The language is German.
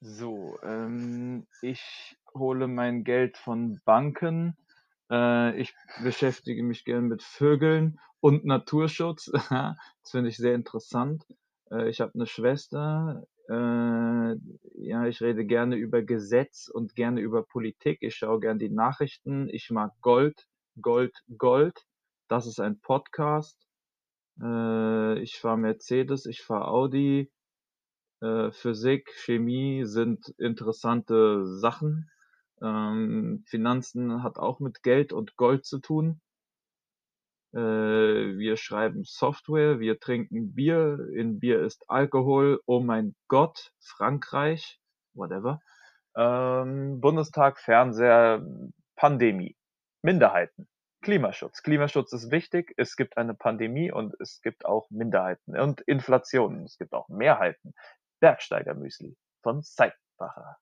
So, ähm, ich hole mein Geld von Banken. Äh, ich beschäftige mich gern mit Vögeln und Naturschutz. Das finde ich sehr interessant. Äh, ich habe eine Schwester. Äh, ja, ich rede gerne über Gesetz und gerne über Politik. Ich schaue gern die Nachrichten. Ich mag Gold, Gold, Gold. Das ist ein Podcast. Äh, ich fahre Mercedes, ich fahre Audi. Äh, Physik, Chemie sind interessante Sachen. Ähm, Finanzen hat auch mit Geld und Gold zu tun. Äh, wir schreiben Software, wir trinken Bier, in Bier ist Alkohol, oh mein Gott, Frankreich, whatever. Ähm, Bundestag, Fernseher, Pandemie, Minderheiten, Klimaschutz. Klimaschutz ist wichtig, es gibt eine Pandemie und es gibt auch Minderheiten und Inflation, es gibt auch Mehrheiten. Bergsteiger Müsli von Zeitbacher.